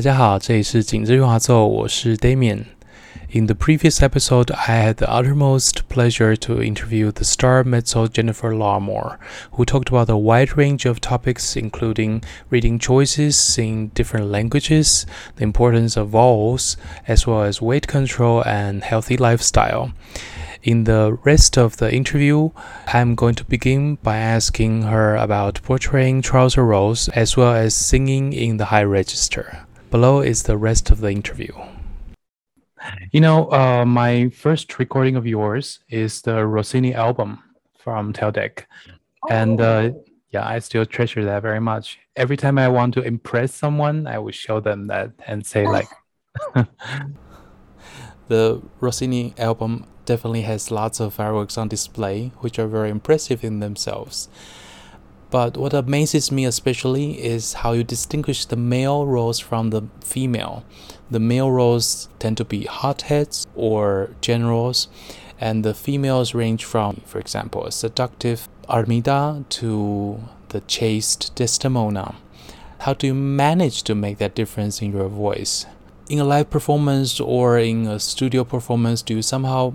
大家好，这里是紧致圆滑奏，我是 Damian。In the previous episode, I had the uttermost pleasure to interview the star mezzo Jennifer Larmore, who talked about a wide range of topics, including reading choices in different languages, the importance of vowels, as well as weight control and healthy lifestyle. In the rest of the interview, I'm going to begin by asking her about portraying trouser roles as well as singing in the high register. Below is the rest of the interview. You know, uh, my first recording of yours is the Rossini album from Teldec. Oh. And uh, yeah, I still treasure that very much. Every time I want to impress someone, I will show them that and say, like, the Rossini album definitely has lots of fireworks on display, which are very impressive in themselves. But what amazes me especially is how you distinguish the male roles from the female. The male roles tend to be hotheads or generals, and the females range from, for example, a seductive Armida to the chaste Desdemona. How do you manage to make that difference in your voice? In a live performance or in a studio performance, do you somehow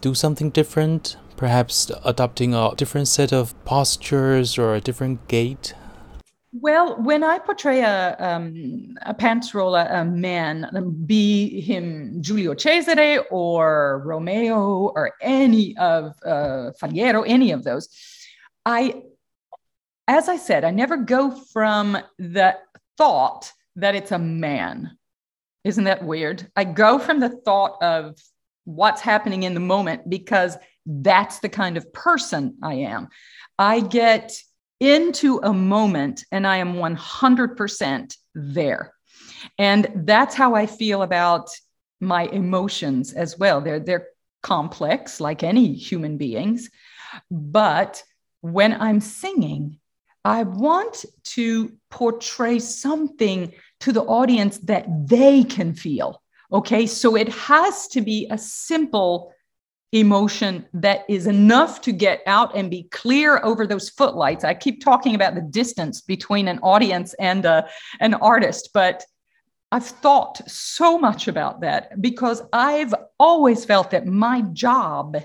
do something different perhaps adopting a different set of postures or a different gait? Well, when I portray a, um, a pants role, a, man, be him Giulio Cesare or Romeo or any of uh, Faliero, any of those, I, as I said, I never go from the thought that it's a man. Isn't that weird? I go from the thought of what's happening in the moment because that's the kind of person I am. I get into a moment and I am 100% there. And that's how I feel about my emotions as well. They're, they're complex, like any human beings. But when I'm singing, I want to portray something to the audience that they can feel. Okay. So it has to be a simple emotion that is enough to get out and be clear over those footlights. I keep talking about the distance between an audience and a, uh, an artist, but I've thought so much about that because I've always felt that my job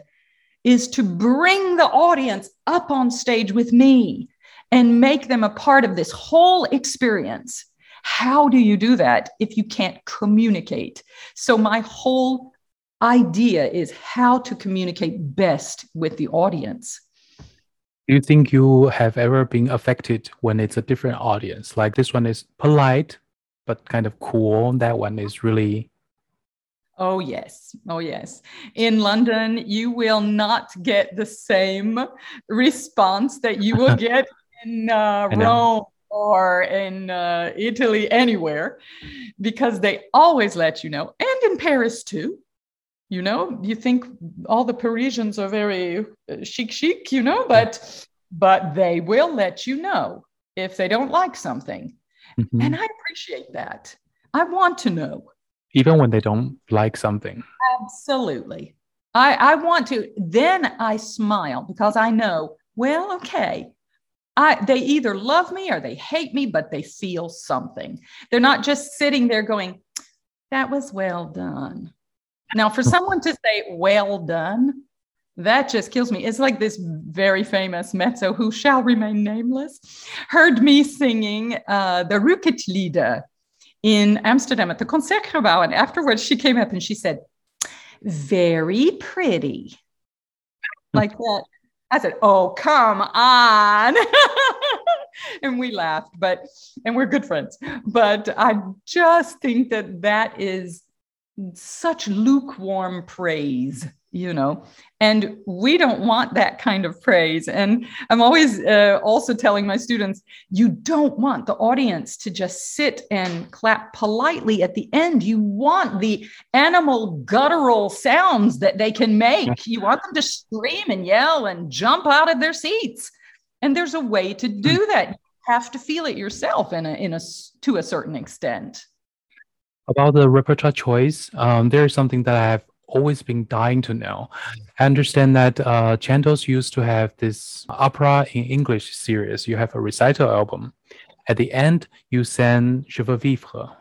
is to bring the audience up on stage with me and make them a part of this whole experience. How do you do that if you can't communicate? So, my whole idea is how to communicate best with the audience. Do you think you have ever been affected when it's a different audience? Like this one is polite, but kind of cool. That one is really. Oh, yes. Oh, yes. In London, you will not get the same response that you will get in uh, Rome or in uh, Italy, anywhere, because they always let you know, and in Paris too you know? You think all the parisians are very uh, chic chic you know? But but they will let you know if they don't like something. Mm-hmm. and i appreciate that. I want to know. Even when they don't like something. Absolutely. I i want to then i smile because i know well okay. I, they either love me or they hate me, but they feel something. They're not just sitting there going, that was well done. Now, for someone to say, well done, that just kills me. It's like this very famous mezzo who shall remain nameless heard me singing uh, the Rückert in Amsterdam at the Concertgebouw. And afterwards, she came up and she said, very pretty. like that. I said, oh, come on. and we laughed, but, and we're good friends. But I just think that that is such lukewarm praise you know? And we don't want that kind of praise. And i'm always uh, also telling my students you don't want the audience to just sit and clap politely at the end. You want the animal guttural sounds that they can make. You want them to scream and yell and jump out of their seats. And there's a way to do hmm. that. You have to feel it yourself in a in a to a certain extent about the repertoire choice, um, there is something that I have always been dying to know. I understand that uh, Chandos used to have this opera in English series. You have a recital album. At the end, you sang Je veux vivre.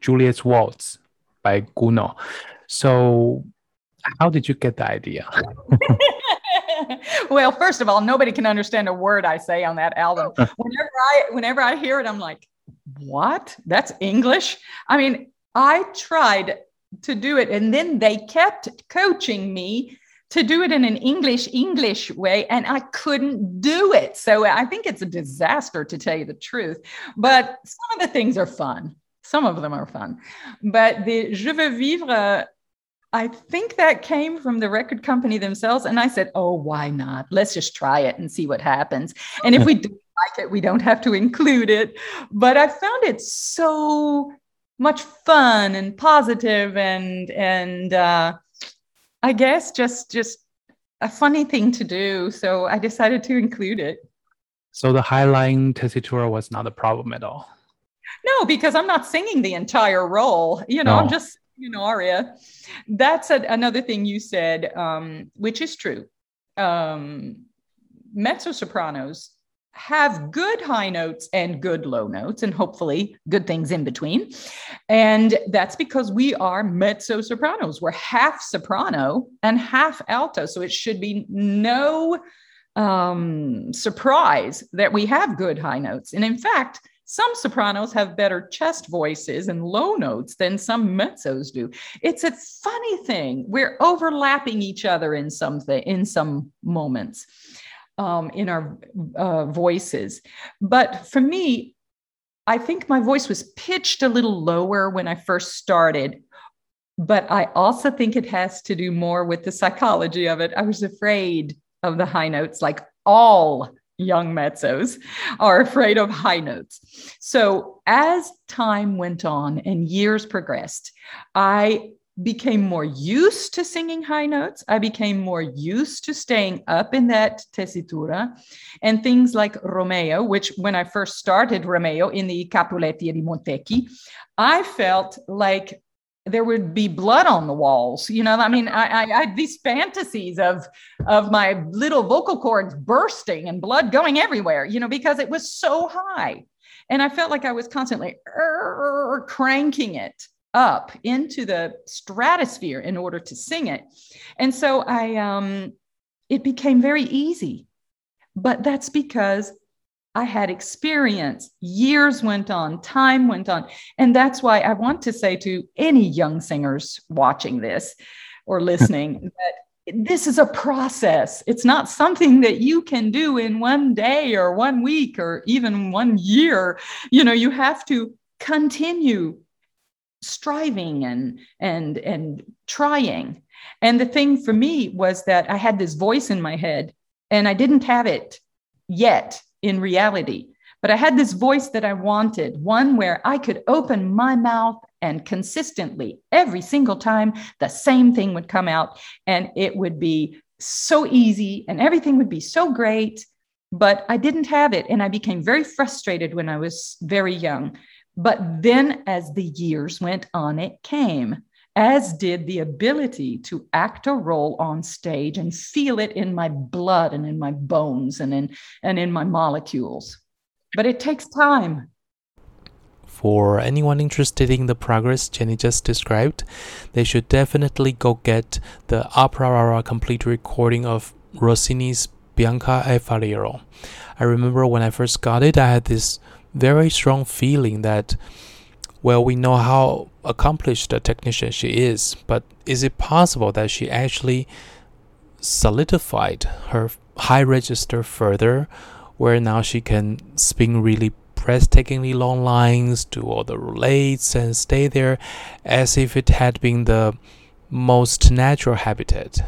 Juliet's Waltz by Gounod. So, how did you get the idea? well, first of all, nobody can understand a word I say on that album. Whenever I whenever I hear it, I'm like, "What? That's English?" I mean, I tried to do it, and then they kept coaching me to do it in an English English way, and I couldn't do it. So I think it's a disaster to tell you the truth. But some of the things are fun. Some of them are fun. But the Je veux vivre I think that came from the record company themselves. And I said, oh, why not? Let's just try it and see what happens. And if we don't like it, we don't have to include it. But I found it so much fun and positive and and uh, I guess just just a funny thing to do. So I decided to include it. So the high-lying tessitura was not a problem at all. No, because I'm not singing the entire role. You know, no. I'm just you know aria that's a, another thing you said um, which is true um, mezzo sopranos have good high notes and good low notes and hopefully good things in between. And that's because we are mezzo sopranos. We're half soprano and half alto. So it should be no um, surprise that we have good high notes. And in fact some sopranos have better chest voices and low notes than some mezzos do. It's a funny thing. We're overlapping each other in some in some moments um, in our uh, voices. But for me, I think my voice was pitched a little lower when I first started. But I also think it has to do more with the psychology of it. I was afraid of the high notes, like all young mezzos are afraid of high notes. So as time went on and years progressed, I became more used to singing high notes. I became more used to staying up in that tessitura and things like Romeo, which when I first started Romeo in the Capuleti di Montecchi, I felt like there would be blood on the walls. You know, I mean, I, I, I, had these fantasies of of my little vocal cords bursting and blood going everywhere. You know, because it was so high, and I felt like I was constantly er, er, er, cranking it up into the stratosphere in order to sing it. And so I, um, it became very easy, but that's because I had experience. Years went on, time went on. And that's why I want to say to any young singers watching this or listening that this is a process. It's not something that you can do in one day or one week or even one year. You know, you have to continue striving and and and trying. And the thing for me was that I had this voice in my head and I didn't have it yet in reality. But I had this voice that I wanted, one where I could open my mouth and consistently, every single time, the same thing would come out and it would be so easy and everything would be so great. But I didn't have it. And I became very frustrated when I was very young. But then, as the years went on, it came as did the ability to act a role on stage and feel it in my blood and in my bones and in and in my molecules but it takes time for anyone interested in the progress Jenny just described, they should definitely go get the Opera Rara complete recording of Rossini's Bianca e Faliero. I remember when I first got it, I had this very strong feeling that well, we know how accomplished a technician she is, but is it possible that she actually solidified her high register further, where now she can spin really breathtakingly long lines, do all the roulades, and stay there as if it had been the most natural habitat?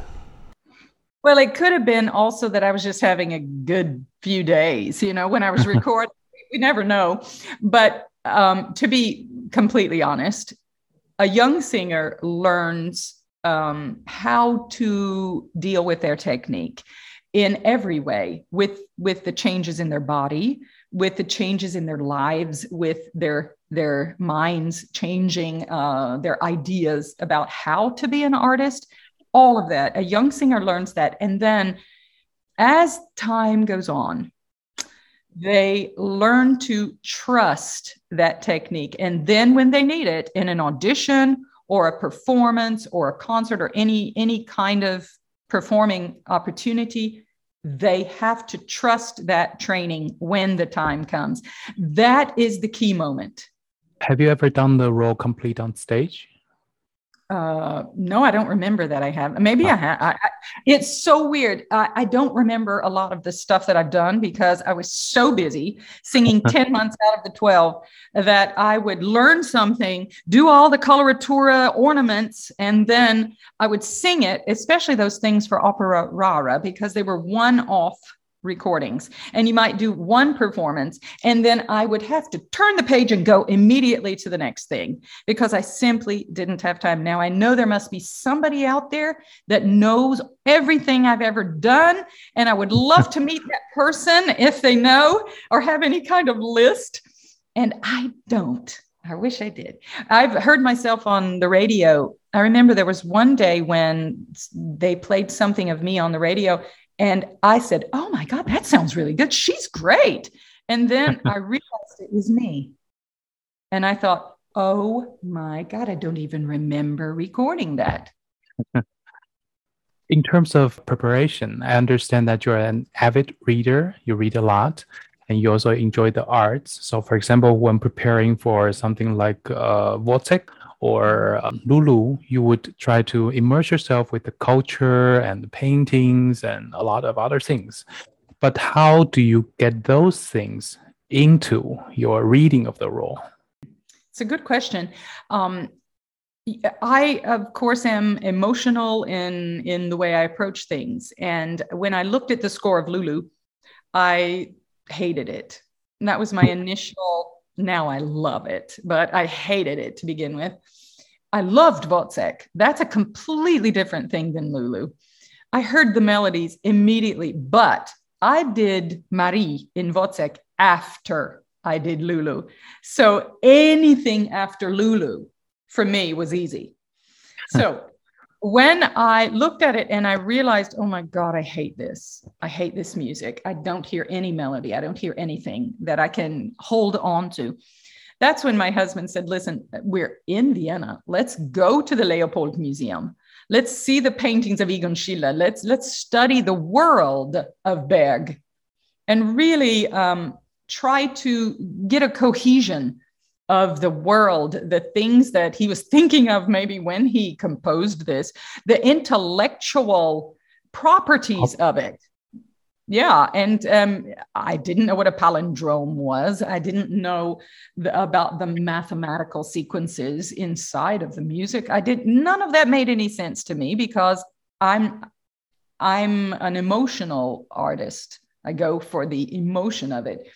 Well, it could have been also that I was just having a good few days, you know, when I was recording. We never know. But um, to be completely honest, a young singer learns um, how to deal with their technique in every way with with the changes in their body with the changes in their lives with their their minds changing uh, their ideas about how to be an artist. All of that. A young singer learns that. And then as time goes on they learn to trust that technique. And then when they need it in an audition or a performance or a concert or any any kind of performing opportunity, they have to trust that training when the time comes. That is the key moment. Have you ever done the role complete on stage? Uh, no, I don't remember that I have. Maybe I have. I, I, it's so weird. I, I, don't remember a lot of the stuff that I've done because I was so busy singing 10 months out of the 12 that I would learn something, do all the coloratura ornaments, and then I would sing it, especially those things for opera rara, because they were one off recordings and you might do one performance and then i would have to turn the page and go immediately to the next thing because i simply didn't have time now i know there must be somebody out there that knows everything i've ever done and i would love to meet that person if they know or have any kind of list and i don't I wish I did. I've heard myself on the radio. I remember there was one day when they played something of me on the radio, and I said, Oh my God, that sounds really good. She's great. And then I realized it was me. And I thought, Oh my God, I don't even remember recording that. In terms of preparation, I understand that you're an avid reader, you read a lot, and you also enjoy the arts. So, for example, when preparing for something like uh, or um, Lulu, you would try to immerse yourself with the culture and the paintings and a lot of other things. But how do you get those things into your reading of the role? It's a good question. Um, I, of course, am emotional in in the way I approach things. And when I looked at the score of Lulu, I hated it. And that was my initial now I love it, but I hated it to begin with. I loved Wozzeck. That's a completely different thing than Lulu. I heard the melodies immediately, but I did Marie in Wozzeck after I did Lulu. So anything after Lulu for me was easy. So hmm. when I looked at it and I realized, oh my God, I hate this. I hate this music. I don't hear any melody. I don't hear anything that I can hold on to. That's when my husband said, listen, we're in Vienna. Let's go to the Leopold Museum. Let's see the paintings of Egon Schiele. Let's, let's study the world of Berg and really um, try to get a cohesion of the world, the things that he was thinking of maybe when he composed this, the intellectual properties of it. Yeah, and um, I didn't know what a palindrome was. I didn't know the, about the mathematical sequences inside of the music. I did none of that made any sense to me because I'm I'm an emotional artist. I go for the emotion of it.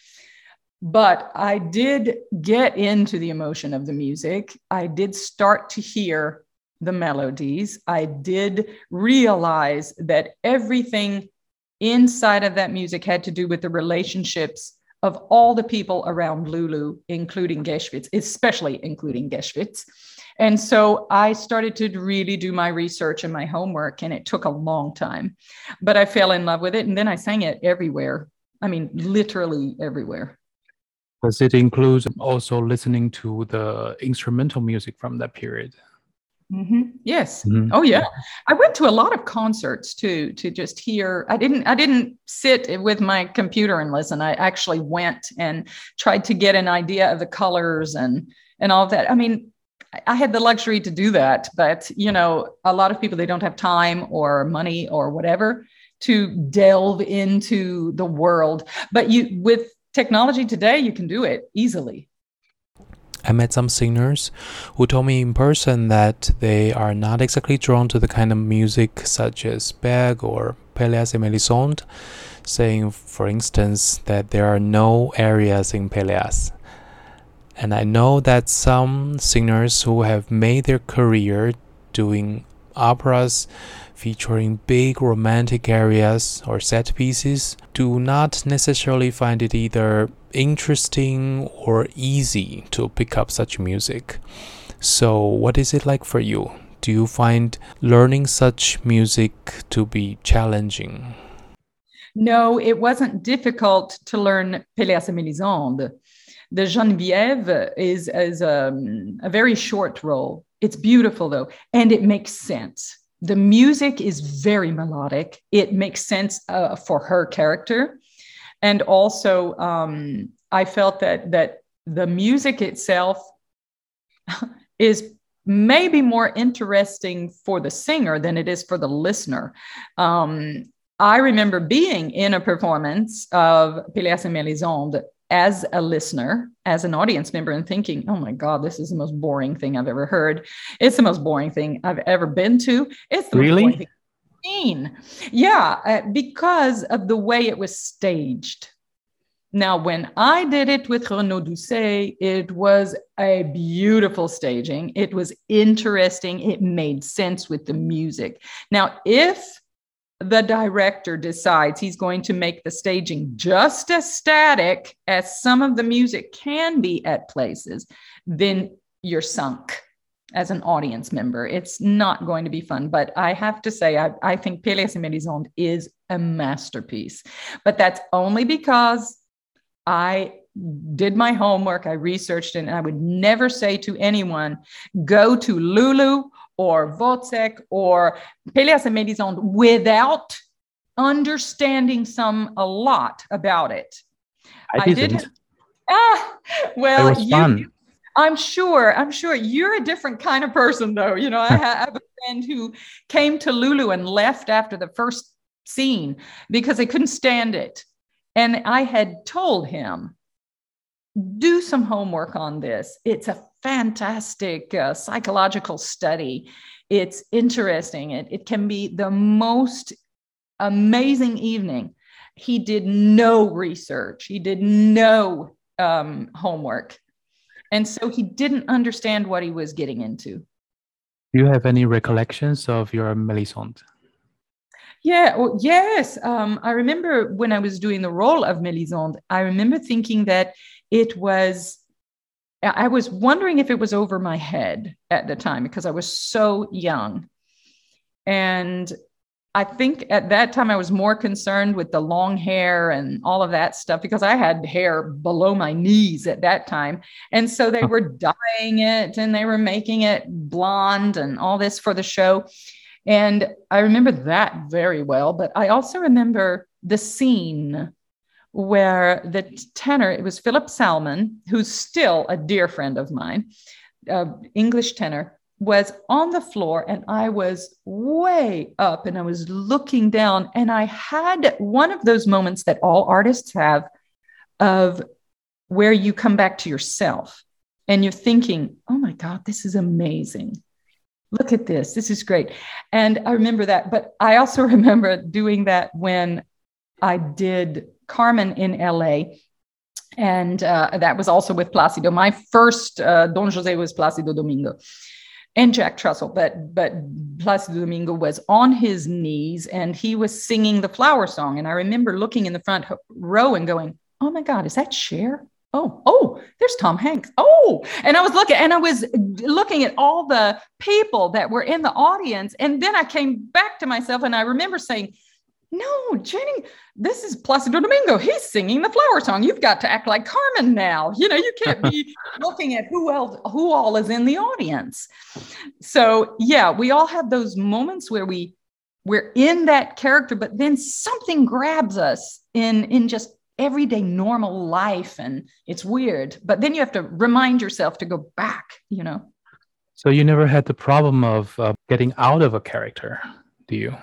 But I did get into the emotion of the music. I did start to hear the melodies. I did realize that everything inside of that music had to do with the relationships of all the people around Lulu, including Geschwitz, especially including Geschwitz. And so I started to really do my research and my homework, and it took a long time. But I fell in love with it, and then I sang it everywhere. I mean, literally everywhere. Does it include also listening to the instrumental music from that period? Mm-hmm. Yes. Mm-hmm. Oh yeah. I went to a lot of concerts too to just hear. I didn't. I didn't sit with my computer and listen. I actually went and tried to get an idea of the colors and and all of that. I mean, I had the luxury to do that, but you know, a lot of people they don't have time or money or whatever to delve into the world. But you with technology today, you can do it easily. I met some singers who told me in person that they are not exactly drawn to the kind of music such as Berg or Pelléas et Mélisande, saying, for instance, that there are no arias in Pelléas. And I know that some singers who have made their career doing operas featuring big romantic arias or set pieces do not necessarily find it either interesting or easy to pick up such music. So, what is it like for you? Do you find learning such music to be challenging? No, it wasn't difficult to learn Pelléas et Mélisande. The Geneviève is, is um, a very short role. It's beautiful though, and it makes sense. The music is very melodic. It makes sense uh, for her character, and also um, I felt that that the music itself is maybe more interesting for the singer than it is for the listener. Um, I remember being in a performance of Pelléas and Mélisande as a listener, as an audience member, and thinking, oh my God, this is the most boring thing I've ever heard. It's the most boring thing I've ever been to. It's the really? most boring thing seen. Yeah, uh, because of the way it was staged. Now, when I did it with Renaud Doucet, it was a beautiful staging. It was interesting. It made sense with the music. Now, if the director decides he's going to make the staging just as static as some of the music can be at places, then you're sunk as an audience member. It's not going to be fun. But I have to say, I, I think Pelléas et Mélisande is a masterpiece. But that's only because I did my homework, I researched it, and I would never say to anyone, go to Lulu or Wozzeck or Pelléas and Mélisande without understanding some a lot about it. I, I did. Ah, well, you, I'm sure. I'm sure you're a different kind of person, though. You know, I have a friend who came to Lulu and left after the first scene because they couldn't stand it. And I had told him, do some homework on this. It's a fantastic uh, psychological study. It's interesting. It, it can be the most amazing evening. He did no research, he did no um, homework. And so he didn't understand what he was getting into. Do you have any recollections of your Melisande? Yeah, well, yes. Um, I remember when I was doing the role of Melisande, I remember thinking that it was I was wondering if it was over my head at the time because I was so young. And I think at that time I was more concerned with the long hair and all of that stuff because I had hair below my knees at that time. And so they were dyeing it and they were making it blonde and all this for the show. And I remember that very well. But I also remember the scene where the tenor, it was Philip Salmon, who's still a dear friend of mine, uh, English tenor, was on the floor and I was way up and I was looking down. And I had one of those moments that all artists have of where you come back to yourself and you're thinking, oh my God, this is amazing. Look at this. This is great. And I remember that. But I also remember doing that when I did Carmen in LA. And uh, that was also with Placido. My first uh, Don Jose was Placido Domingo and Jacque Trussel, but but Placido Domingo was on his knees and he was singing the flower song. And I remember looking in the front row and going, "Oh my God, is that Cher?" Oh, oh, there's Tom Hanks. Oh, and I was looking and I was looking at all the people that were in the audience. And then I came back to myself and I remember saying, no, Jenny, this is Placido Domingo. He's singing the flower song. You've got to act like Carmen now. You know, you can't be looking at who else, who all is in the audience. So yeah, we all have those moments where we we're in that character, but then something grabs us in in just everyday normal life, and it's weird. But then you have to remind yourself to go back. You know. So you never had the problem of uh, getting out of a character, do you?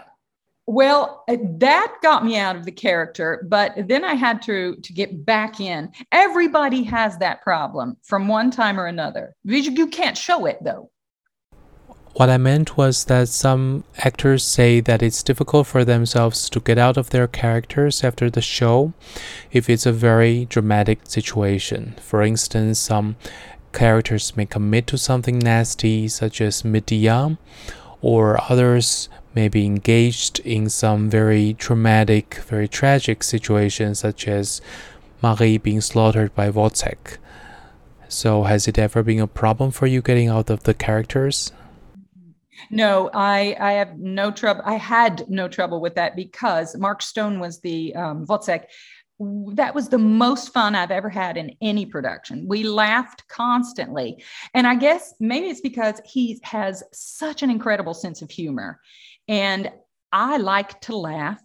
Well, uh, that got me out of the character, but then I had to to get back in. Everybody has that problem from one time or another. You can't show it though. What I meant was that some actors say that it's difficult for themselves to get out of their characters after the show if it's a very dramatic situation. For instance, some characters may commit to something nasty, such as Medea, or others may be engaged in some very traumatic, very tragic situations, such as Marie being slaughtered by Wozzeck. So, has it ever been a problem for you getting out of the characters? No, I I have no trouble. I had no trouble with that because Mark Stone was the um, Wozzeck. That was the most fun I've ever had in any production. We laughed constantly. And I guess maybe it's because he has such an incredible sense of humor. And I like to laugh,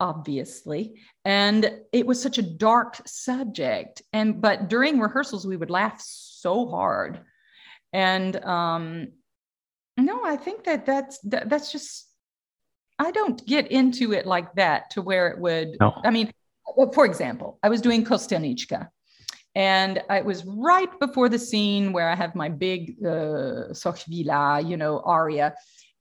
obviously. And it was such a dark subject. And but during rehearsals, we would laugh so hard. And um, no, I think that that's that, that's just I don't get into it like that to where it would. No. I mean, for example, I was doing Kostelnička, and it was right before the scene where I have my big uh, Co chvíla, you know, aria,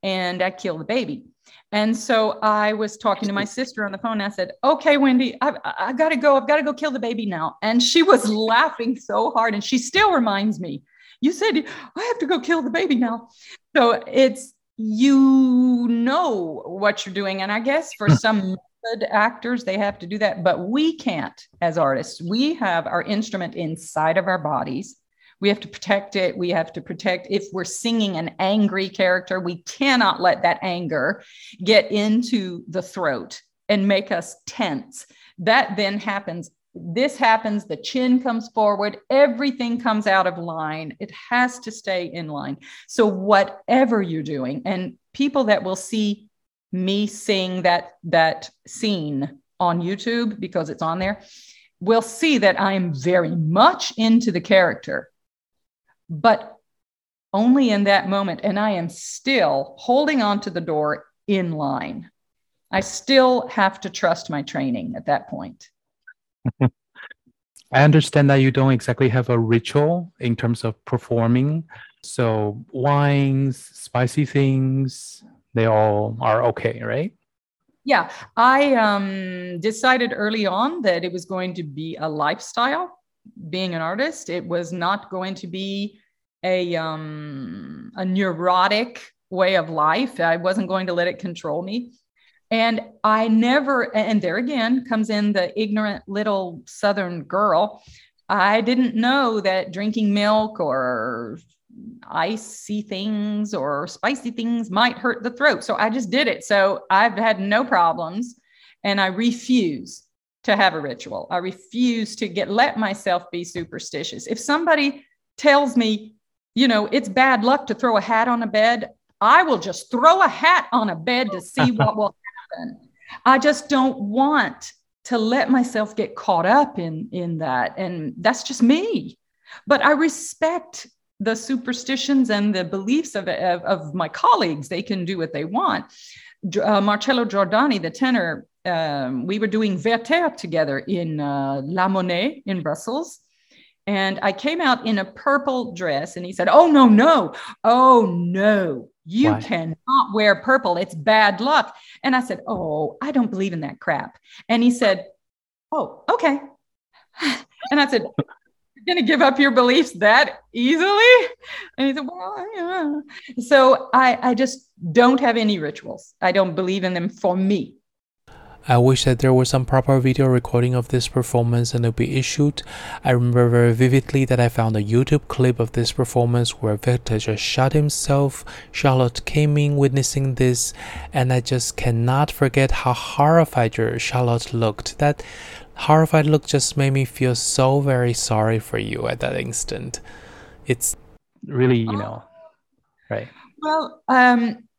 and I kill the baby. And so I was talking to my sister on the phone. And I said, "Okay, Wendy, I've, I got to go. I've got to go kill the baby now." And she was laughing so hard, and she still reminds me you said I have to go kill the baby now. So it's you know what you're doing. And I guess for hmm. some good actors, they have to do that, but we can't as artists. We have our instrument inside of our bodies. We have to protect it. We have to protect if we're singing an angry character, we cannot let that anger get into the throat and make us tense. That then happens this happens, the chin comes forward, everything comes out of line. It has to stay in line. So, whatever you're doing, and people that will see me sing that, that scene on YouTube because it's on there will see that I am very much into the character, but only in that moment. And I am still holding on to the door in line. I still have to trust my training at that point. I understand that you don't exactly have a ritual in terms of performing. So wines, spicy things, they all are okay, right? Yeah, I um, decided early on that it was going to be a lifestyle. Being an artist, it was not going to be a um, a neurotic way of life. I wasn't going to let it control me. And I never, and there again comes in the ignorant little Southern girl. I didn't know that drinking milk or icy things or spicy things might hurt the throat. So I just did it. So I've had no problems and I refuse to have a ritual. I refuse to get let myself be superstitious. If somebody tells me, you know, it's bad luck to throw a hat on a bed, I will just throw a hat on a bed to see what will happen. I just don't want to let myself get caught up in in that and that's just me. But I respect the superstitions and the beliefs of, of, of my colleagues. They can do what they want. Uh, Marcello Giordani, the tenor, um, we were doing Werther together in uh, La Monnaie in Brussels. And I came out in a purple dress, and he said, Oh, no, no, oh, no, you Why? cannot wear purple. It's bad luck. And I said, Oh, I don't believe in that crap. And he said, Oh, okay. And I said, You're going to give up your beliefs that easily? And he said, Well, yeah. So I, I just don't have any rituals. I don't believe in them for me. I wish that there was some proper video recording of this performance and it would be issued. I remember very vividly that I found a YouTube clip of this performance where Werther just shot himself. Charlotte came in witnessing this, and I just cannot forget how horrified your Charlotte looked. That horrified look just made me feel so very sorry for you at that instant. It's really, you know, right. Well, um,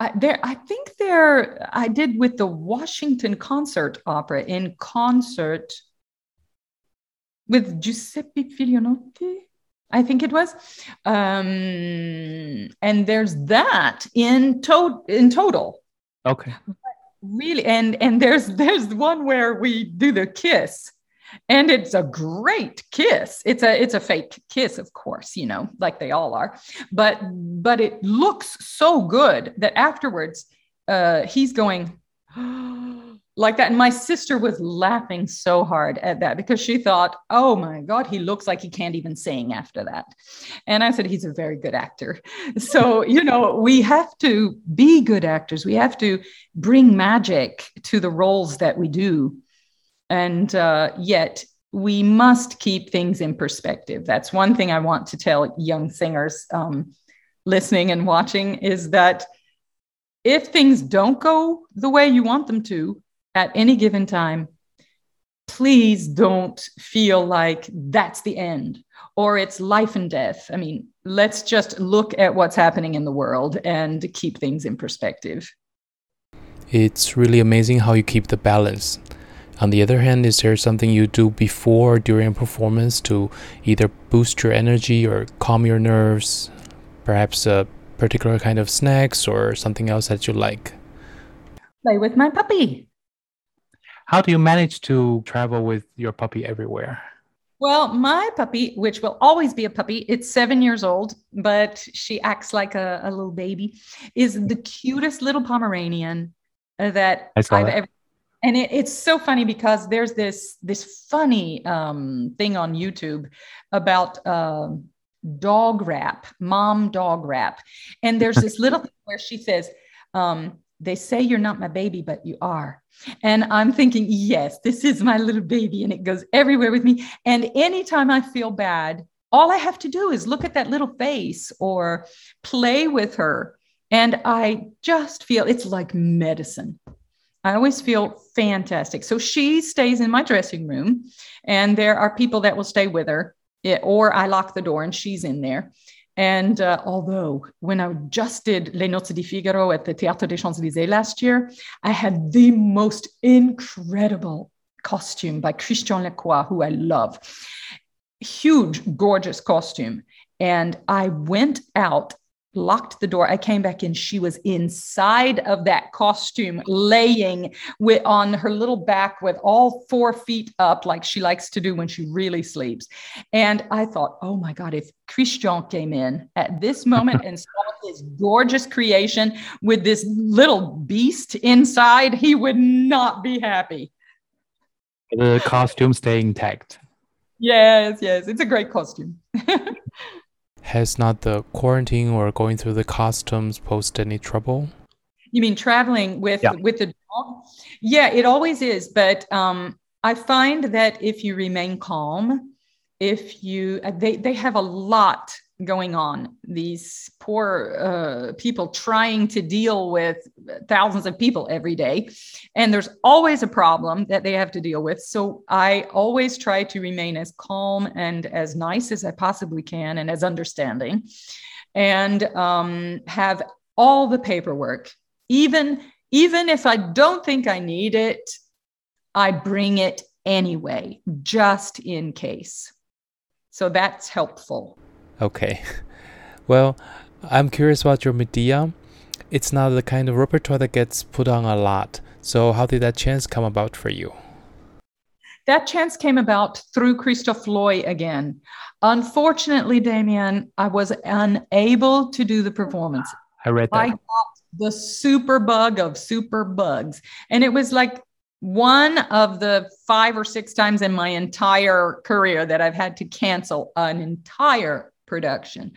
I, there, I think there, I did with the Washington Concert Opera in concert with Giuseppe Filianoti. I think it was, um, and there's that in to- in total. Okay. But really, and and there's there's one where we do the kiss, and it's a great kiss. It's a it's a fake kiss of course you know like they all are. But but it looks so good that afterwards uh he's going like that. And my sister was laughing so hard at that because she thought oh my god he looks like he can't even sing after that. And i said he's a very good actor. So you know we have to be good actors. We have to bring magic to the roles that we do and uh, yet, we must keep things in perspective. That's one thing I want to tell young singers. Um, listening and watching is that if things don't go the way you want them to at any given time, please don't feel like that's the end or it's life and death. I mean, let's just look at what's happening in the world and keep things in perspective. It's really amazing how you keep the balance. On the other hand, is there something you do before or during a performance to either boost your energy or calm your nerves? Perhaps a particular kind of snacks or something else that you like? Play with my puppy. How do you manage to travel with your puppy everywhere? Well, my puppy, which will always be a puppy, it's seven years old, but she acts like a, a little baby, is the cutest little Pomeranian that I've that. ever. And it, it's so funny because there's this this funny um, thing on YouTube about uh, dog rap, mom dog rap, and there's this little thing where she says, um, "They say you're not my baby, but you are." And I'm thinking, yes, this is my little baby, and it goes everywhere with me. And anytime I feel bad, all I have to do is look at that little face or play with her. And I just feel it's like medicine. I always feel fantastic. So she stays in my dressing room, and there are people that will stay with her, eh, or I lock the door and she's in there. And uh, although when I just did Les Nozze di Figaro at the Théâtre des Champs-Élysées last year, I had the most incredible costume by Christian Lacroix, who I love. Huge, gorgeous costume. And I went out locked the door. I came back in. She was inside of that costume, laying with, on her little back with all four feet up, like she likes to do when she really sleeps. And I thought, oh my God, if Christian came in at this moment and saw his gorgeous creation with this little beast inside, he would not be happy. The costume staying intact. Yes, yes, it's a great costume. Has not the quarantine or going through the customs posed any trouble? You mean traveling with yeah. with the dog? Yeah, it always is. But um, I find that if you remain calm, if you they they have a lot going on. These poor uh, people trying to deal with thousands of people every day. And there's always a problem that they have to deal with. So I always try to remain as calm and as nice as I possibly can and as understanding and um, have all the paperwork. Even, even if I don't think I need it, I bring it anyway, just in case. So that's helpful. Okay. Well, I'm curious about your Medea. It's not the kind of repertoire that gets put on a lot. So, how did that chance come about for you? That chance came about through Christof Loy again. Unfortunately, Damian, I was unable to do the performance. I read that. I got the super bug of super bugs. And it was like one of the five or six times in my entire career that I've had to cancel an entire production.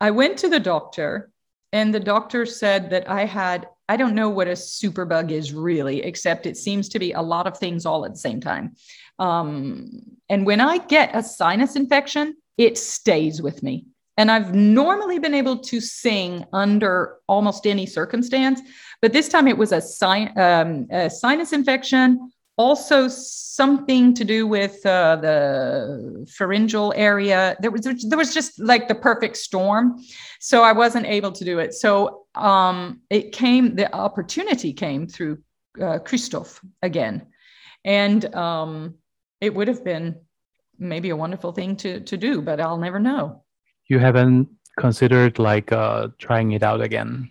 I went to the doctor, and the doctor said that I had, I don't know what a superbug is really, except it seems to be a lot of things all at the same time. Um, and when I get a sinus infection, it stays with me. And I've normally been able to sing under almost any circumstance, but this time it was a, um, a sinus infection also something to do with uh, the pharyngeal area. There was there was just like the perfect storm so i wasn't able to do it. So um, it came the opportunity came through uh, Christof again. And um, it would have been maybe a wonderful thing to to do but i'll never know. You haven't considered like uh, trying it out again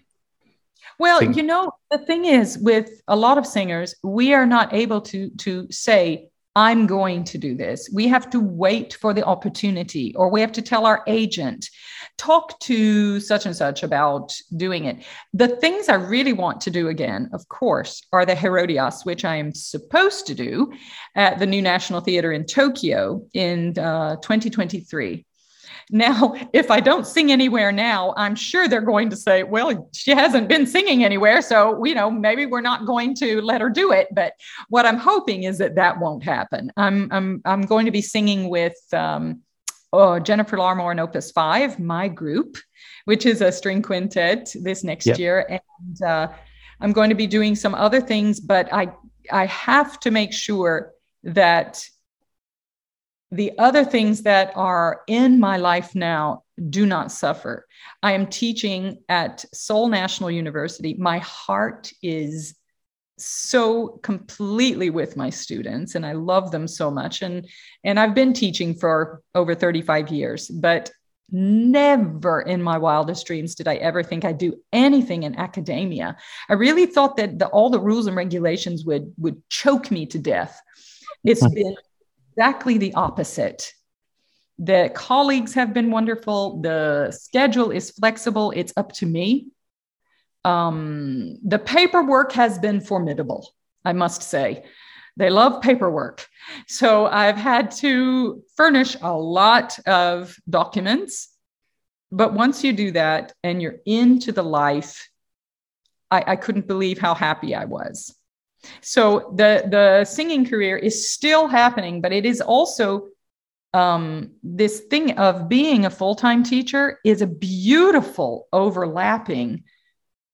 well, you know, the thing is with a lot of singers, we are not able to to say I'm going to do this. We have to wait for the opportunity, or we have to tell our agent, talk to such and such about doing it. The things I really want to do again, of course, are the Herodias, which I am supposed to do at the New National Theatre in Tokyo in uh, 2023. Now, if I don't sing anywhere now, I'm sure they're going to say, well, she hasn't been singing anywhere. So, you know, maybe we're not going to let her do it. But what I'm hoping is that that won't happen. I'm, I'm, I'm going to be singing with um, uh, Jennifer Larmore and Opus 5, my group, which is a string quintet this next yep. year. And uh, I'm going to be doing some other things, but I, I have to make sure that the other things that are in my life now do not suffer. I am teaching at Seoul National University. My heart is so completely with my students and I love them so much and and I've been teaching for over 35 years but never in my wildest dreams did I ever think I'd do anything in academia. I really thought that the, all the rules and regulations would would choke me to death. It's hmm. been exactly the opposite. The colleagues have been wonderful. The schedule is flexible. It's up to me. Um, the paperwork has been formidable, I must say. They love paperwork. So I've had to furnish a lot of documents. But once you do that and you're into the life, I, I couldn't believe how happy I was. So the the singing career is still happening, but it is also um, this thing of being a full time teacher is a beautiful overlapping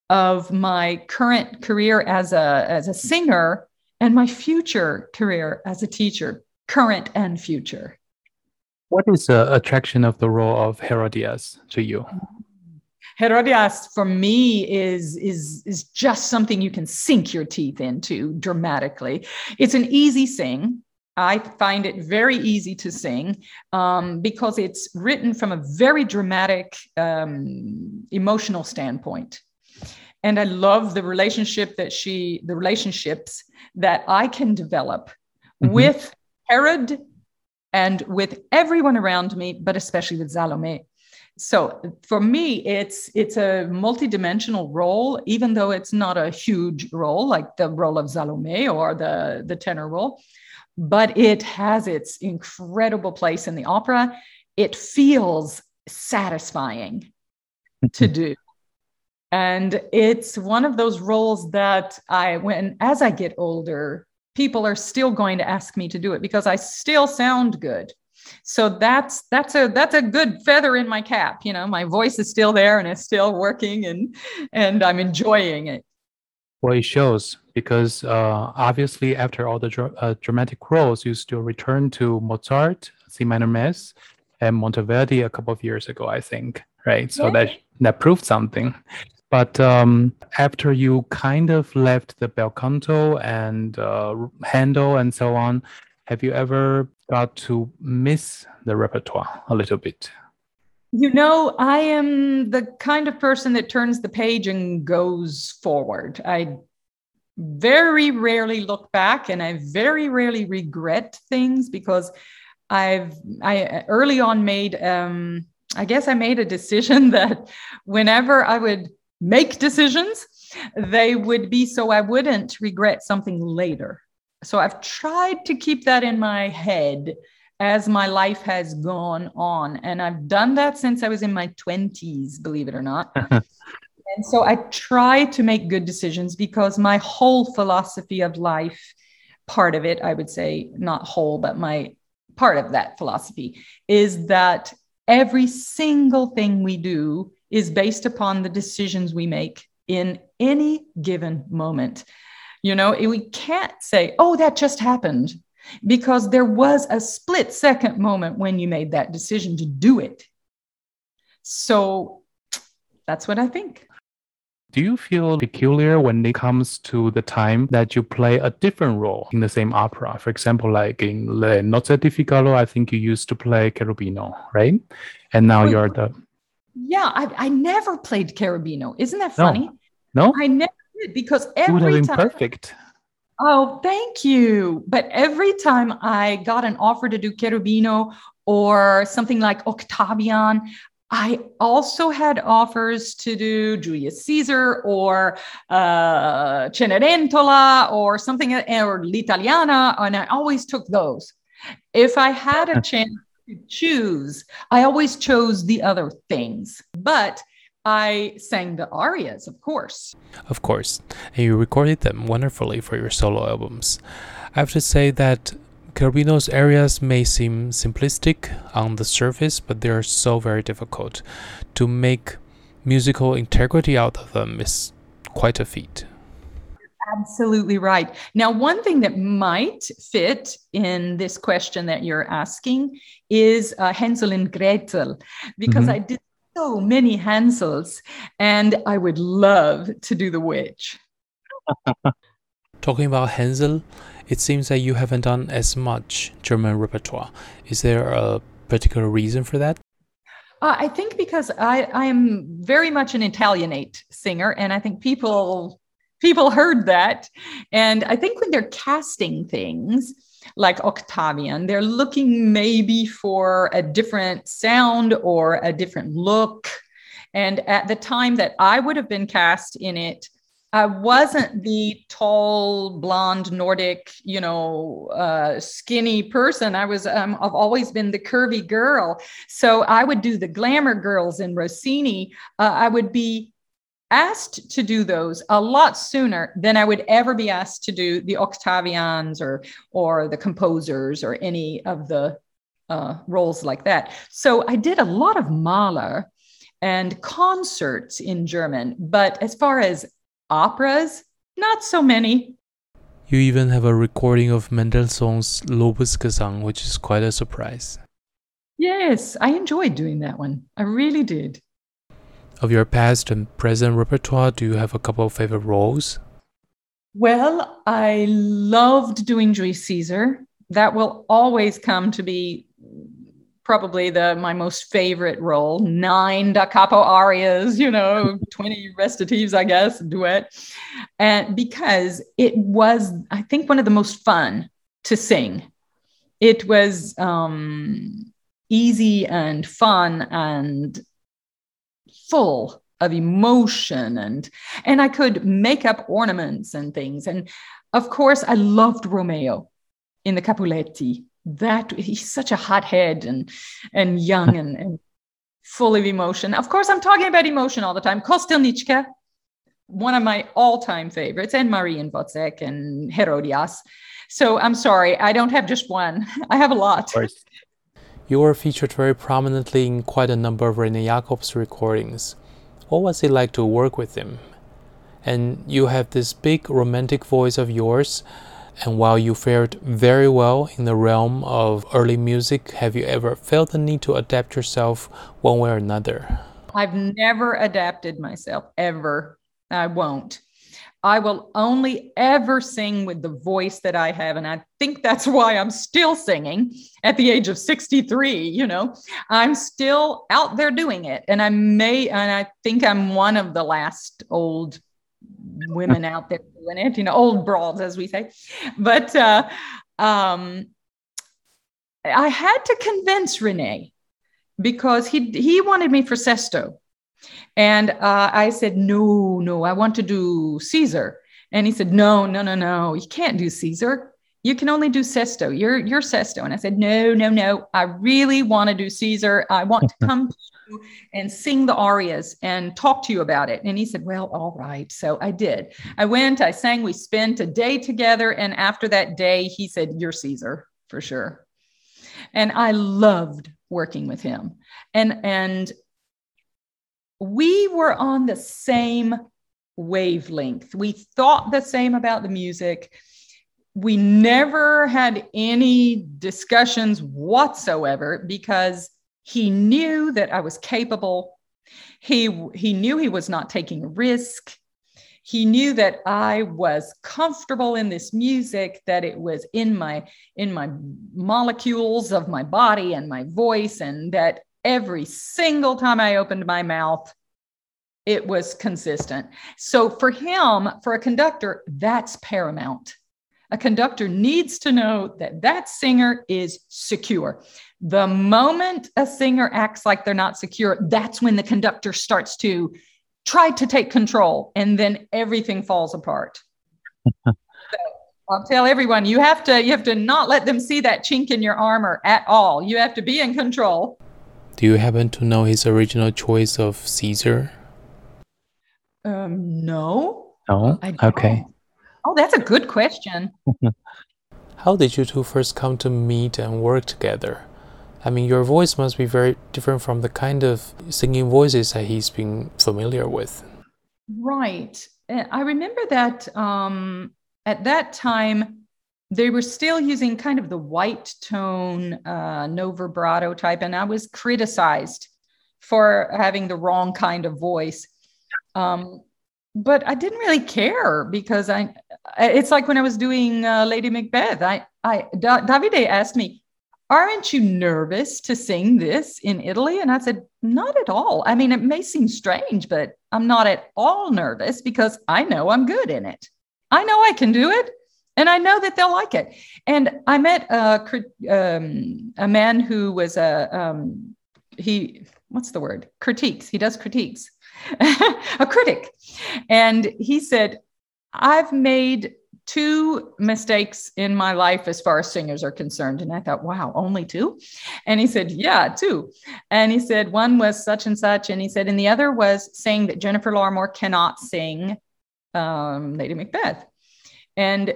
of my current career as a as a singer and my future career as a teacher, current and future. What is the attraction of the role of Herodias to you? Herodias for me is is is just something you can sink your teeth into dramatically. It's an easy sing. I find it very easy to sing um, because it's written from a very dramatic, um, emotional standpoint. And I love the relationship that she, the relationships that I can develop mm-hmm. with Herod and with everyone around me, but especially with Salome so for me it's it's a multidimensional role even though it's not a huge role like the role of salome or the the tenor role but it has its incredible place in the opera. It feels satisfying to do. And it's one of those roles that i when as i get older people are still going to ask me to do it because i still sound good so that's that's a that's a good feather in my cap you know my voice is still there and it's still working and and i'm enjoying it. Well it shows because uh, obviously after all the uh, dramatic roles you still return to mozart c minor mass and monteverdi a couple of years ago i think right? So yeah. that that proved something. But um, after you kind of left the bel canto and uh, handel and so on have you ever got to miss the repertoire a little bit? You know, I am the kind of person that turns the page and goes forward. I very rarely look back and I very rarely regret things because I've I early on made um I guess I made a decision that whenever I would make decisions, they would be so I wouldn't regret something later. So I've tried to keep that in my head as my life has gone on. And I've done that since I was in my 20s, believe it or not. and so I try to make good decisions because my whole philosophy of life, part of it, I would say, not whole, but my part of that philosophy is that every single thing we do is based upon the decisions we make in any given moment. You know, we can't say, oh, that just happened, because there was a split second moment when you made that decision to do it. So that's what I think. Do you feel peculiar when it comes to the time that you play a different role in the same opera? For example, like in Le Nozze di Figaro, I think you used to play Cherubino, right? And now you're the. Yeah, I, I never played Cherubino. Isn't that funny? No. no? I never because every time perfect. Oh, thank you. But every time I got an offer to do Cherubino or something like Octavian, I also had offers to do Julius Caesar or uh, Cenerentola or something, or L'Italiana, and I always took those. If I had a chance to choose, I always chose the other things. But I sang the arias, of course. Of course, and you recorded them wonderfully for your solo albums. I have to say that Cherubino's arias may seem simplistic on the surface, but they are so very difficult to make musical integrity out of them is quite a feat. Absolutely right. Now, one thing that might fit in this question that you're asking is uh, Hansel and Gretel, because mm-hmm. I did so many Hansels and I would love to do the witch. Talking about Hansel, it seems that you haven't done as much German repertoire. Is there a particular reason for that? Uh, I think because I, I am very much an Italianate singer, and I think people people heard that. And I think when they're casting things like Octavian, they're looking maybe for a different sound or a different look. And at the time that I would have been cast in it, I wasn't the tall, blonde, Nordic, you know, uh, skinny person. I was, um, I've always been the curvy girl. So I would do the glamour girls in Rossini. Uh, I would be asked to do those a lot sooner than I would ever be asked to do the Octavians or or the composers or any of the uh, roles like that. So I did a lot of Mahler and concerts in German, but as far as operas, not so many. You even have a recording of Mendelssohn's Lobgesang, which is quite a surprise. Yes, I enjoyed doing that one. I really did. Of your past and present repertoire, do you have a couple of favorite roles? Well, I loved doing Julius Caesar. That will always come to be probably the my most favorite role. Nine da capo arias, you know, 20 recitatives, I guess, duet. And because it was, I think, one of the most fun to sing. It was um, easy and fun and full of emotion and and I could make up ornaments and things. And of course, I loved Romeo in the Capuleti. That he's such a hothead and and young and, and full of emotion. Of course, I'm talking about emotion all the time. Kostelnička, one of my all-time favorites, and Marie and Wozzeck and Herodias. So I'm sorry, I don't have just one. I have a lot. You were featured very prominently in quite a number of René Jacobs recordings. What was it like to work with him? And you have this big romantic voice of yours, and while you fared very well in the realm of early music, have you ever felt the need to adapt yourself one way or another? I've never adapted myself, ever. I won't. I will only ever sing with the voice that I have. And I think that's why I'm still singing at the age of 63. You know, I'm still out there doing it. And I may, and I think I'm one of the last old women out there doing it, you know, old broads, as we say. But uh, um, I had to convince René because he he wanted me for Sesto and uh, I said, no, no, I want to do Caesar. And he said, no, no, no, no, you can't do Caesar. You can only do Sesto. You're you're Sesto. And I said, no, no, no. I really want to do Caesar. I want to come to you and sing the arias and talk to you about it. And he said, well, all right. So I did. I went, I sang, we spent a day together. And after that day, he said, you're Caesar for sure. And I loved working with him. And and we were on the same wavelength. We thought the same about the music. We never had any discussions whatsoever because he knew that I was capable. He, he knew he was not taking a risk. He knew that I was comfortable in this music, that it was in my in my molecules of my body and my voice, and that every single time I opened my mouth, it was consistent. So for him, for a conductor, that's paramount. A conductor needs to know that that singer is secure. The moment a singer acts like they're not secure, that's when the conductor starts to try to take control and then everything falls apart. so I'll tell everyone you have to you have to not let them see that chink in your armor at all. You have to be in control. Do you happen to know his original choice of Caesar? Um, no. No. Okay. Oh, that's a good question. How did you two first come to meet and work together? I mean, your voice must be very different from the kind of singing voices that he's been familiar with. Right. I remember that um, at that time, they were still using kind of the white tone, uh, no vibrato type, and I was criticized for having the wrong kind of voice. Um, but I didn't really care because I, it's like when I was doing uh, Lady Macbeth. I, I, da- Davide asked me, "Aren't you nervous to sing this in Italy?" And I said, "Not at all. I mean, it may seem strange, but I'm not at all nervous because I know I'm good in it. I know I can do it." And I know that they'll like it. And I met a, um, a man who was a um, he what's the word critiques. He does critiques, a critic, and he said, "I've made." Two mistakes in my life as far as singers are concerned. And I thought, wow, only two? And he said, yeah, two. And he said, one was such and such. And he said, and the other was saying that Jennifer Larmore cannot sing um, Lady Macbeth. And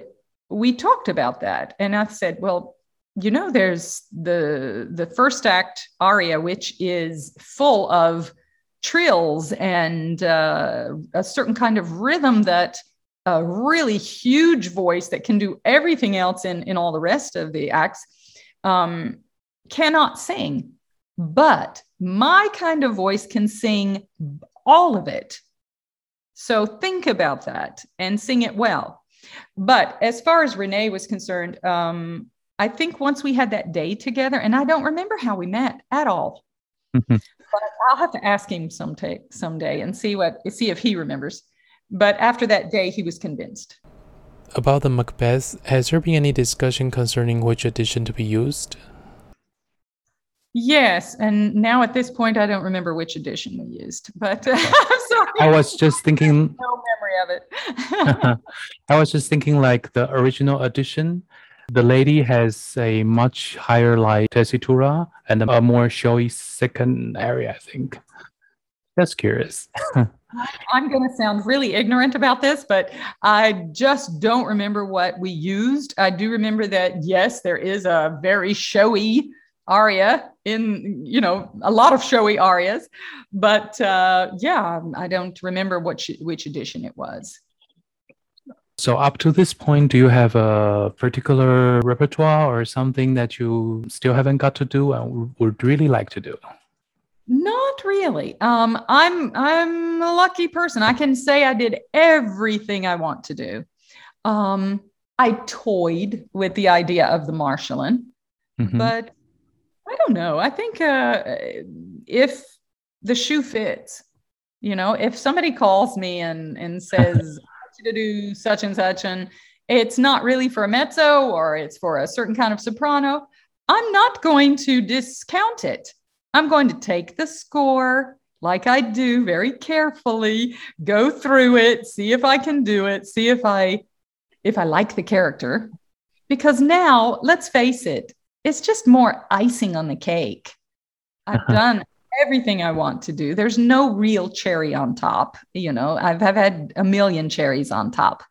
we talked about that. And i said well you know there's the the first act aria which is full of trills and uh, a certain kind of rhythm that a really huge voice that can do everything else in in all the rest of the acts um, cannot sing. But my kind of voice can sing all of it. So think about that and sing it well but as far as René was concerned, um, I think once we had that day together, and I don't remember how we met at all. But I'll have to ask him someday, someday and see what see if he remembers. But after that day, he was convinced. About the Macbeth, has there been any discussion concerning which edition to be used? Yes, and now at this point, I don't remember which edition we used, but I'm sorry. I was just thinking. Memory of it. I was just thinking, like the original edition, the lady has a much higher like tessitura and a more showy second aria. I think. That's curious. I'm going to sound really ignorant about this, but I just don't remember what we used. I do remember that yes, there is a very showy aria in you know a lot of showy arias but uh yeah i don't remember what which edition it was. So up to this point do you have a particular repertoire or something that you still haven't got to do and would really like to do? Not really. Um i'm i'm a lucky person. I can say i did everything i want to do. Um i toyed with the idea of the marschallin mm-hmm. but I don't know. I think uh, if the shoe fits, you know, if somebody calls me and and says I want you to do such and such, and it's not really for a mezzo or it's for a certain kind of soprano, I'm not going to discount it. I'm going to take the score like I do very carefully, go through it, see if I can do it, see if I if I like the character. Because now, let's face it, it's just more icing on the cake. I've uh-huh. done everything I want to do. There's no real cherry on top. You know, I've, I've had a million cherries on top.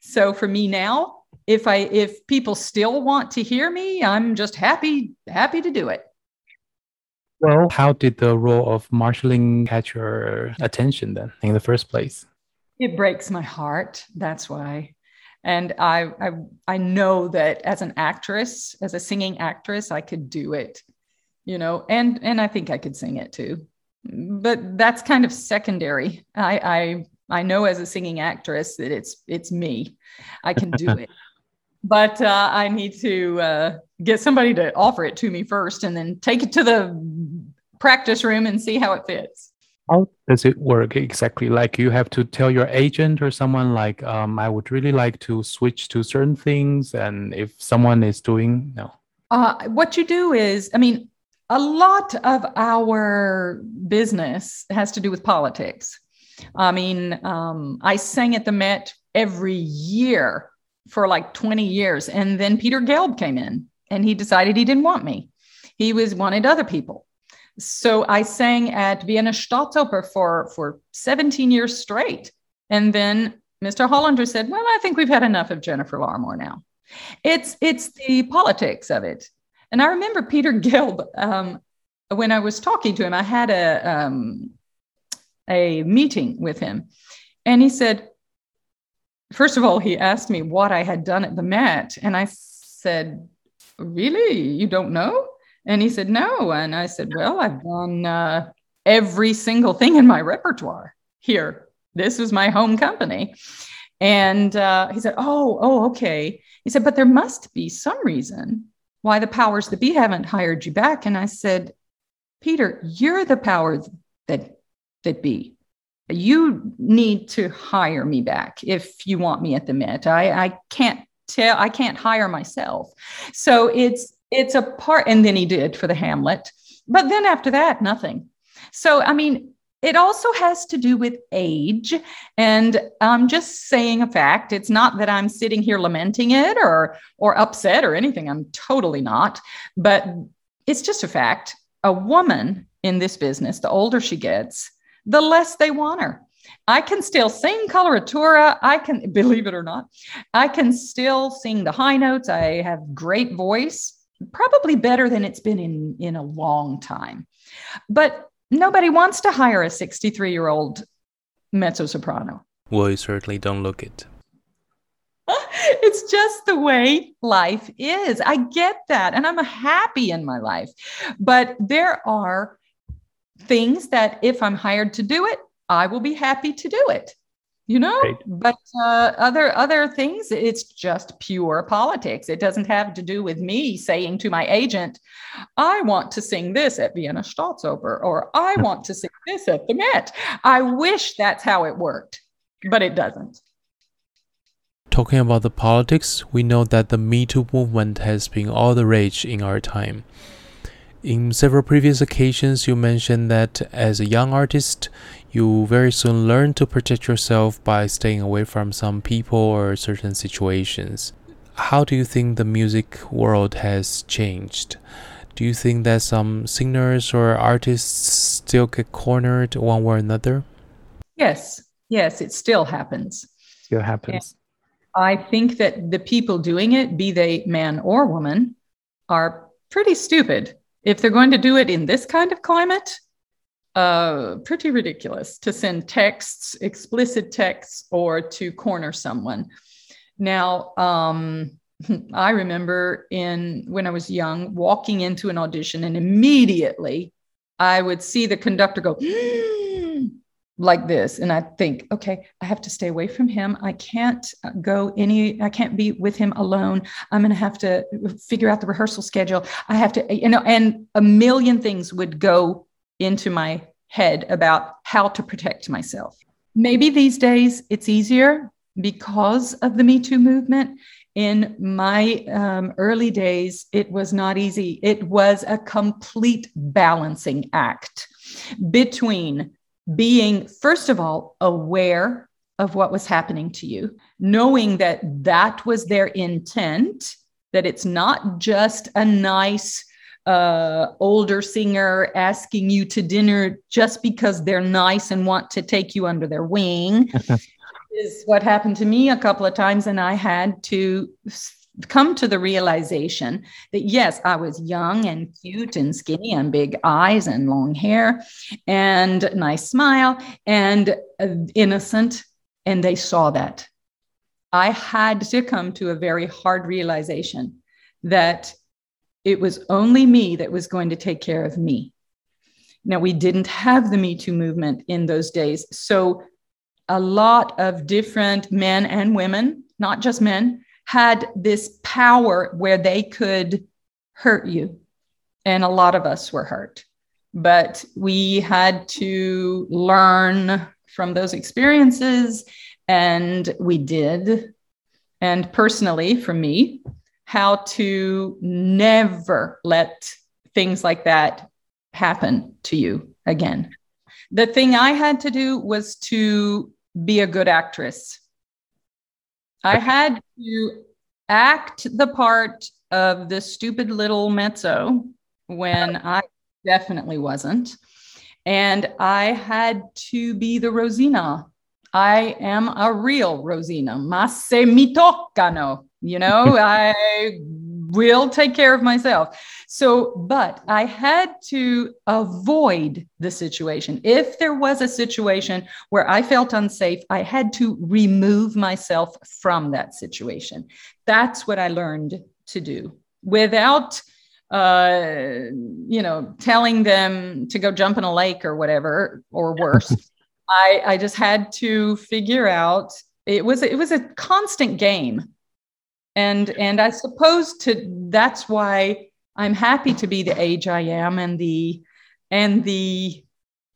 So for me now, if I if people still want to hear me, I'm just happy happy to do it. Well, how did the role of Marschallin catch your attention then in the first place? It breaks my heart. That's why and I, I i know that as an actress as a singing actress i could do it you know and and i think i could sing it too. But that's kind of secondary. I i i know as a singing actress that it's it's me. I can do it. But uh, i need to uh, get somebody to offer it to me first and then take it to the practice room and see how it fits how does it work exactly? Like you have to tell your agent or someone like, um, I would really like to switch to certain things, and if someone is doing no. Uh, what you do is, I mean, a lot of our business has to do with politics. I mean, um, I sang at the Met every year for like 20 years. And then Peter Gelb came in and he decided he didn't want me. He was wanted other people. So I sang at Vienna Staatsoper for, for 17 years straight. And then Mr. Holender said, Well, I think we've had enough of Jennifer Larmore now. It's it's the politics of it. And I remember Peter Gelb, um, when I was talking to him, I had a, um, a meeting with him. And he said, first of all, he asked me what I had done at the Met. And I said, Really? You don't know? And he said, No. And I said, Well, I've done uh, every single thing in my repertoire here. This is my home company. And uh, he said, Oh, oh, okay. He said, But there must be some reason why the powers that be haven't hired you back. And I said, Peter, you're the powers that that be. You need to hire me back if you want me at the Met. I, I can't tell, I can't hire myself. So it's it's a part, and then he did for the Hamlet. But then after that, nothing. So I mean, it also has to do with age. And I'm just saying a fact. It's not that I'm sitting here lamenting it or or upset or anything. I'm totally not. But it's just a fact. A woman in this business, the older she gets, the less they want her. I can still sing coloratura. I can, believe it or not, I can still sing the high notes. I have great voice, probably better than it's been in, in a long time. But nobody wants to hire a 63 year old mezzo soprano. Well, you certainly don't look it. it's just the way life is. I get that. And I'm happy in my life. But there are things that if I'm hired to do it, I will be happy to do it you know right. but uh, other other things it's just pure politics. It doesn't have to do with me saying to my agent i want to sing this at vienna staatsoper or i want to sing this at the met. I wish that's how it worked but it doesn't. Talking about the politics we know that the me too movement has been all the rage in our time in several previous occasions, you mentioned that as a young artist, you very soon learn to protect yourself by staying away from some people or certain situations. How do you think the music world has changed? Do you think that some singers or artists still get cornered one way or another? Yes, yes, it still happens. Still happens. And I think that the people doing it, be they man or woman, are pretty stupid if they're going to do it in this kind of climate, uh, pretty ridiculous to send texts, explicit texts, or to corner someone. Now, um, I remember in when I was young, walking into an audition, and immediately I would see the conductor go. like this and i think okay i have to stay away from him. I can't go any i can't be with him alone. I'm going to have to figure out the rehearsal schedule. I have to you know and a million things would go into my head about how to protect myself. Maybe these days it's easier because of the me too movement. In my um, early days it was not easy. It was a complete balancing act between being, first of all, aware of what was happening to you, knowing that that was their intent, that it's not just a nice uh, older singer asking you to dinner just because they're nice and want to take you under their wing. is what happened to me a couple of times, and I had to come to the realization that yes, I was young and cute and skinny and big eyes and long hair and nice smile and uh, innocent. And they saw that. I had to come to a very hard realization that it was only me that was going to take care of me. Now, we didn't have the Me Too movement in those days. So, a lot of different men and women, not just men, had this power where they could hurt you. And a lot of us were hurt. But we had to learn from those experiences, and we did. And personally, for me, how to never let things like that happen to you again. The thing I had to do was to be a good actress I had to act the part of the stupid little mezzo when I definitely wasn't. And I had to be the Rosina. I am a real Rosina. Ma se mi toccano. You know, I will take care of myself. So, but I had to avoid the situation. If there was a situation where I felt unsafe, I had to remove myself from that situation. That's what I learned to do without uh, you know, telling them to go jump in a lake or whatever, or worse. I, I just had to figure out it was it was a constant game and and i suppose to that's why i'm happy to be the age i am and the and the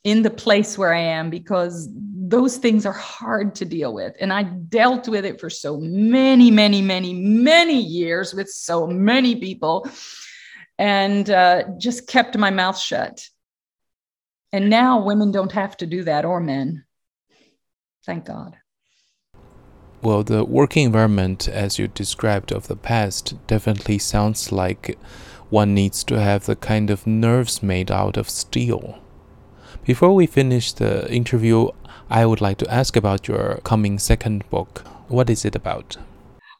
in the place where i am because those things are hard to deal with. And i dealt with it for so many many many many years with so many people and uh, just kept my mouth shut. And now women don't have to do that or men. Thank god well, the working environment, as you described of the past, definitely sounds like one needs to have the kind of nerves made out of steel. Before we finish the interview, I would like to ask about your coming second book. What is it about?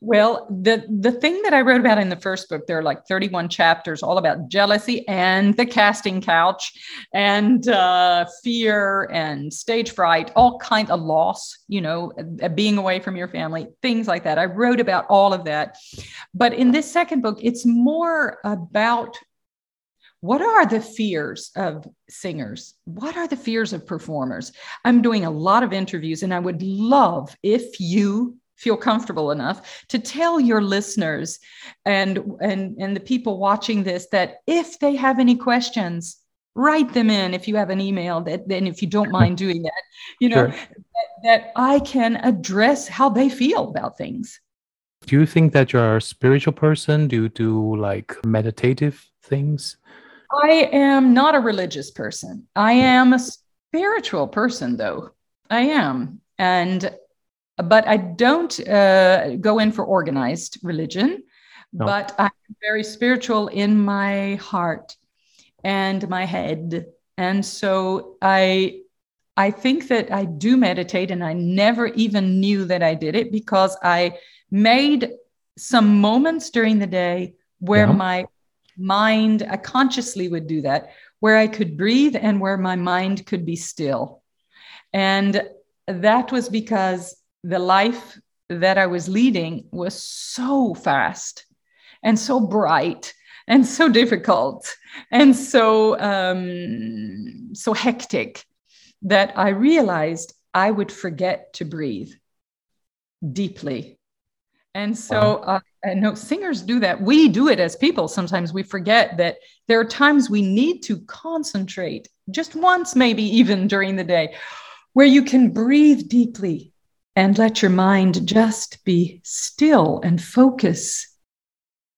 Well, the the thing that I wrote about in the first book, there are like 31 chapters all about jealousy and the casting couch and uh, fear and stage fright, all kind of loss, you know, being away from your family, things like that. I wrote about all of that. But in this second book, it's more about what are the fears of singers? What are the fears of performers? I'm doing a lot of interviews, and I would love if you feel comfortable enough to tell your listeners and and and the people watching this that if they have any questions write them in. If you have an email that then if you don't mind doing that you know sure. that, that i can address how they feel about things. Do you think that you're a spiritual person do you do like meditative things? I am not a religious person. I am a spiritual person though. I am. And but I don't uh, go in for organized religion, no. but I'm very spiritual in my heart and my head. And so I I think that I do meditate and I never even knew that I did it because I made some moments during the day where yeah. my mind I consciously would do that where I could breathe and where my mind could be still. And that was because the life that I was leading was so fast and so bright and so difficult and so um, so hectic that I realized I would forget to breathe deeply. And so uh, I know singers do that. We do it as people. Sometimes we forget that there are times we need to concentrate just once, maybe even during the day, where you can breathe deeply and let your mind just be still and focus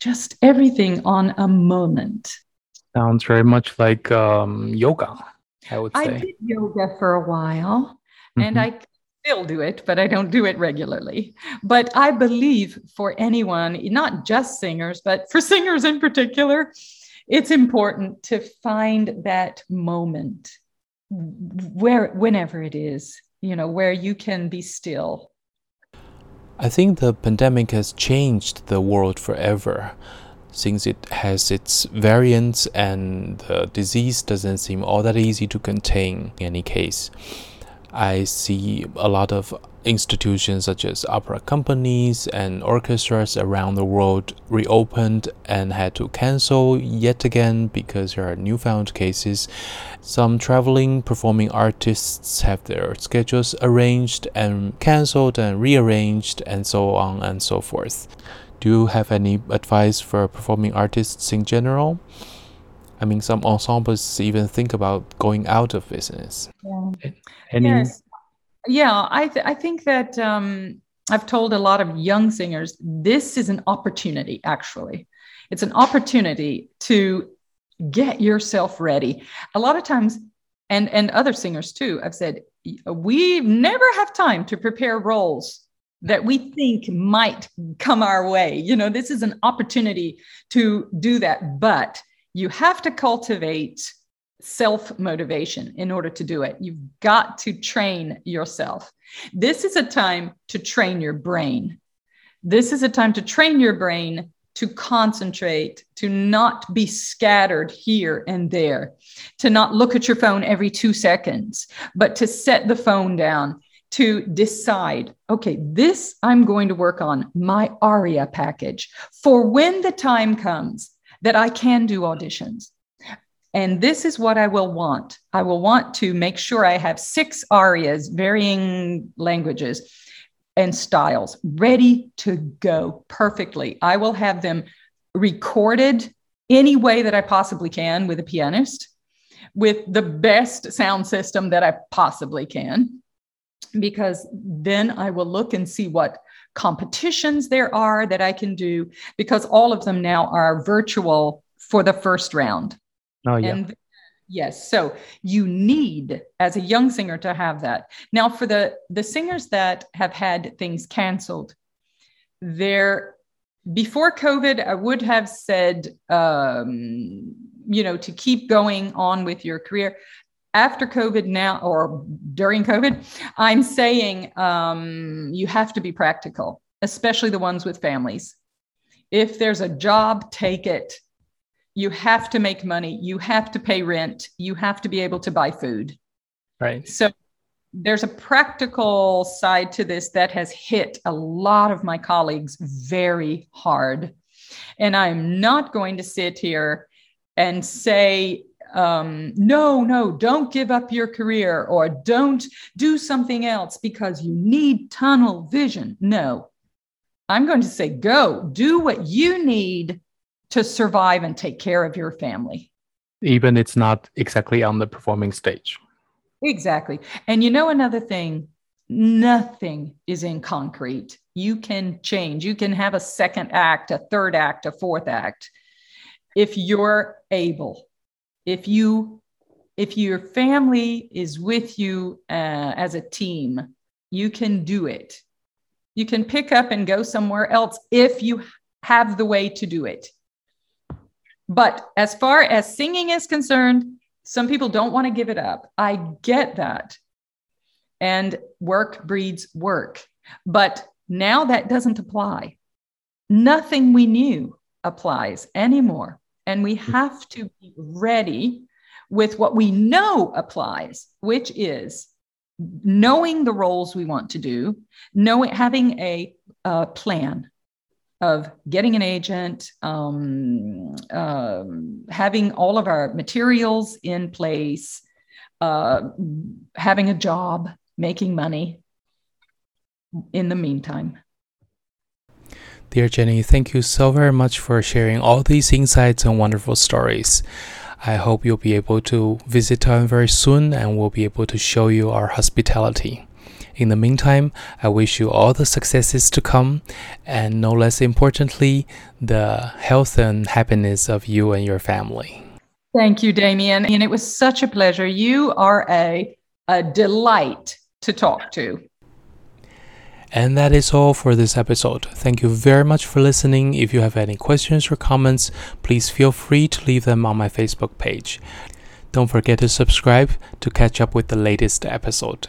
just everything on a moment. Sounds very much like um, yoga, I would say. I did yoga for a while mm-hmm. and I still do it, but I don't do it regularly. But I believe for anyone, not just singers, but for singers in particular, it's important to find that moment where whenever it is you know, where you can be still. I think the pandemic has changed the world forever since it has its variants and the disease doesn't seem all that easy to contain in any case. I see a lot of institutions such as opera companies and orchestras around the world reopened and had to cancel yet again because there are newfound cases. Some traveling performing artists have their schedules arranged and cancelled and rearranged and so on and so forth. Do you have any advice for performing artists in general? I mean, some ensembles even think about going out of business. Yeah. Any... Yes. Yeah, I, th- I think that um, I've told a lot of young singers this is an opportunity, actually. It's an opportunity to get yourself ready. A lot of times, and, and other singers too, I've said, we never have time to prepare roles that we think might come our way. You know, this is an opportunity to do that. But you have to cultivate self motivation in order to do it. You've got to train yourself. This is a time to train your brain. This is a time to train your brain to concentrate, to not be scattered here and there, to not look at your phone every two seconds, but to set the phone down, to decide, okay, this I'm going to work on my ARIA package for when the time comes that I can do auditions. And this is what I will want. I will want to make sure I have six arias, varying languages and styles, ready to go perfectly. I will have them recorded any way that I possibly can with a pianist, with the best sound system that I possibly can, because then I will look and see what competitions there are that I can do, because all of them now are virtual for the first round. Oh, yeah. And yes, so you need as a young singer to have that. Now, for the the singers that have had things canceled, there before COVID, I would have said, um, you know, to keep going on with your career. After COVID now or during COVID, I'm saying um, you have to be practical, especially the ones with families. If there's a job, take it you have to make money. You have to pay rent. You have to be able to buy food. Right. So there's a practical side to this that has hit a lot of my colleagues very hard. And i'm not going to sit here and say um, no no don't give up your career or don't do something else because you need tunnel vision. No. I'm going to say go do what you need to survive and take care of your family. Even it's not exactly on the performing stage. Exactly. And you know, another thing, nothing is in concrete. You can change, you can have a second act, a third act, a fourth act. If you're able, if you if your family is with you uh, as a team, you can do it. You can pick up and go somewhere else if you have the way to do it. But as far as singing is concerned, some people don't want to give it up. I get that. And work breeds work. But now that doesn't apply. Nothing we knew applies anymore. And we hmm. have to be ready with what we know applies, which is knowing the roles we want to do, knowing having a, a plan, of getting an agent, um, uh, having all of our materials in place, uh, having a job, making money in the meantime. Dear Jenny, thank you so very much for sharing all these insights and wonderful stories. I hope you'll be able to visit Taiwan very soon and we'll be able to show you our hospitality. In the meantime, I wish you all the successes to come, and no less importantly, the health and happiness of you and your family. Thank you, Damian. And it was such a pleasure. You are a, a delight to talk to. And that is all for this episode. Thank you very much for listening. If you have any questions or comments, please feel free to leave them on my Facebook page. Don't forget to subscribe to catch up with the latest episode.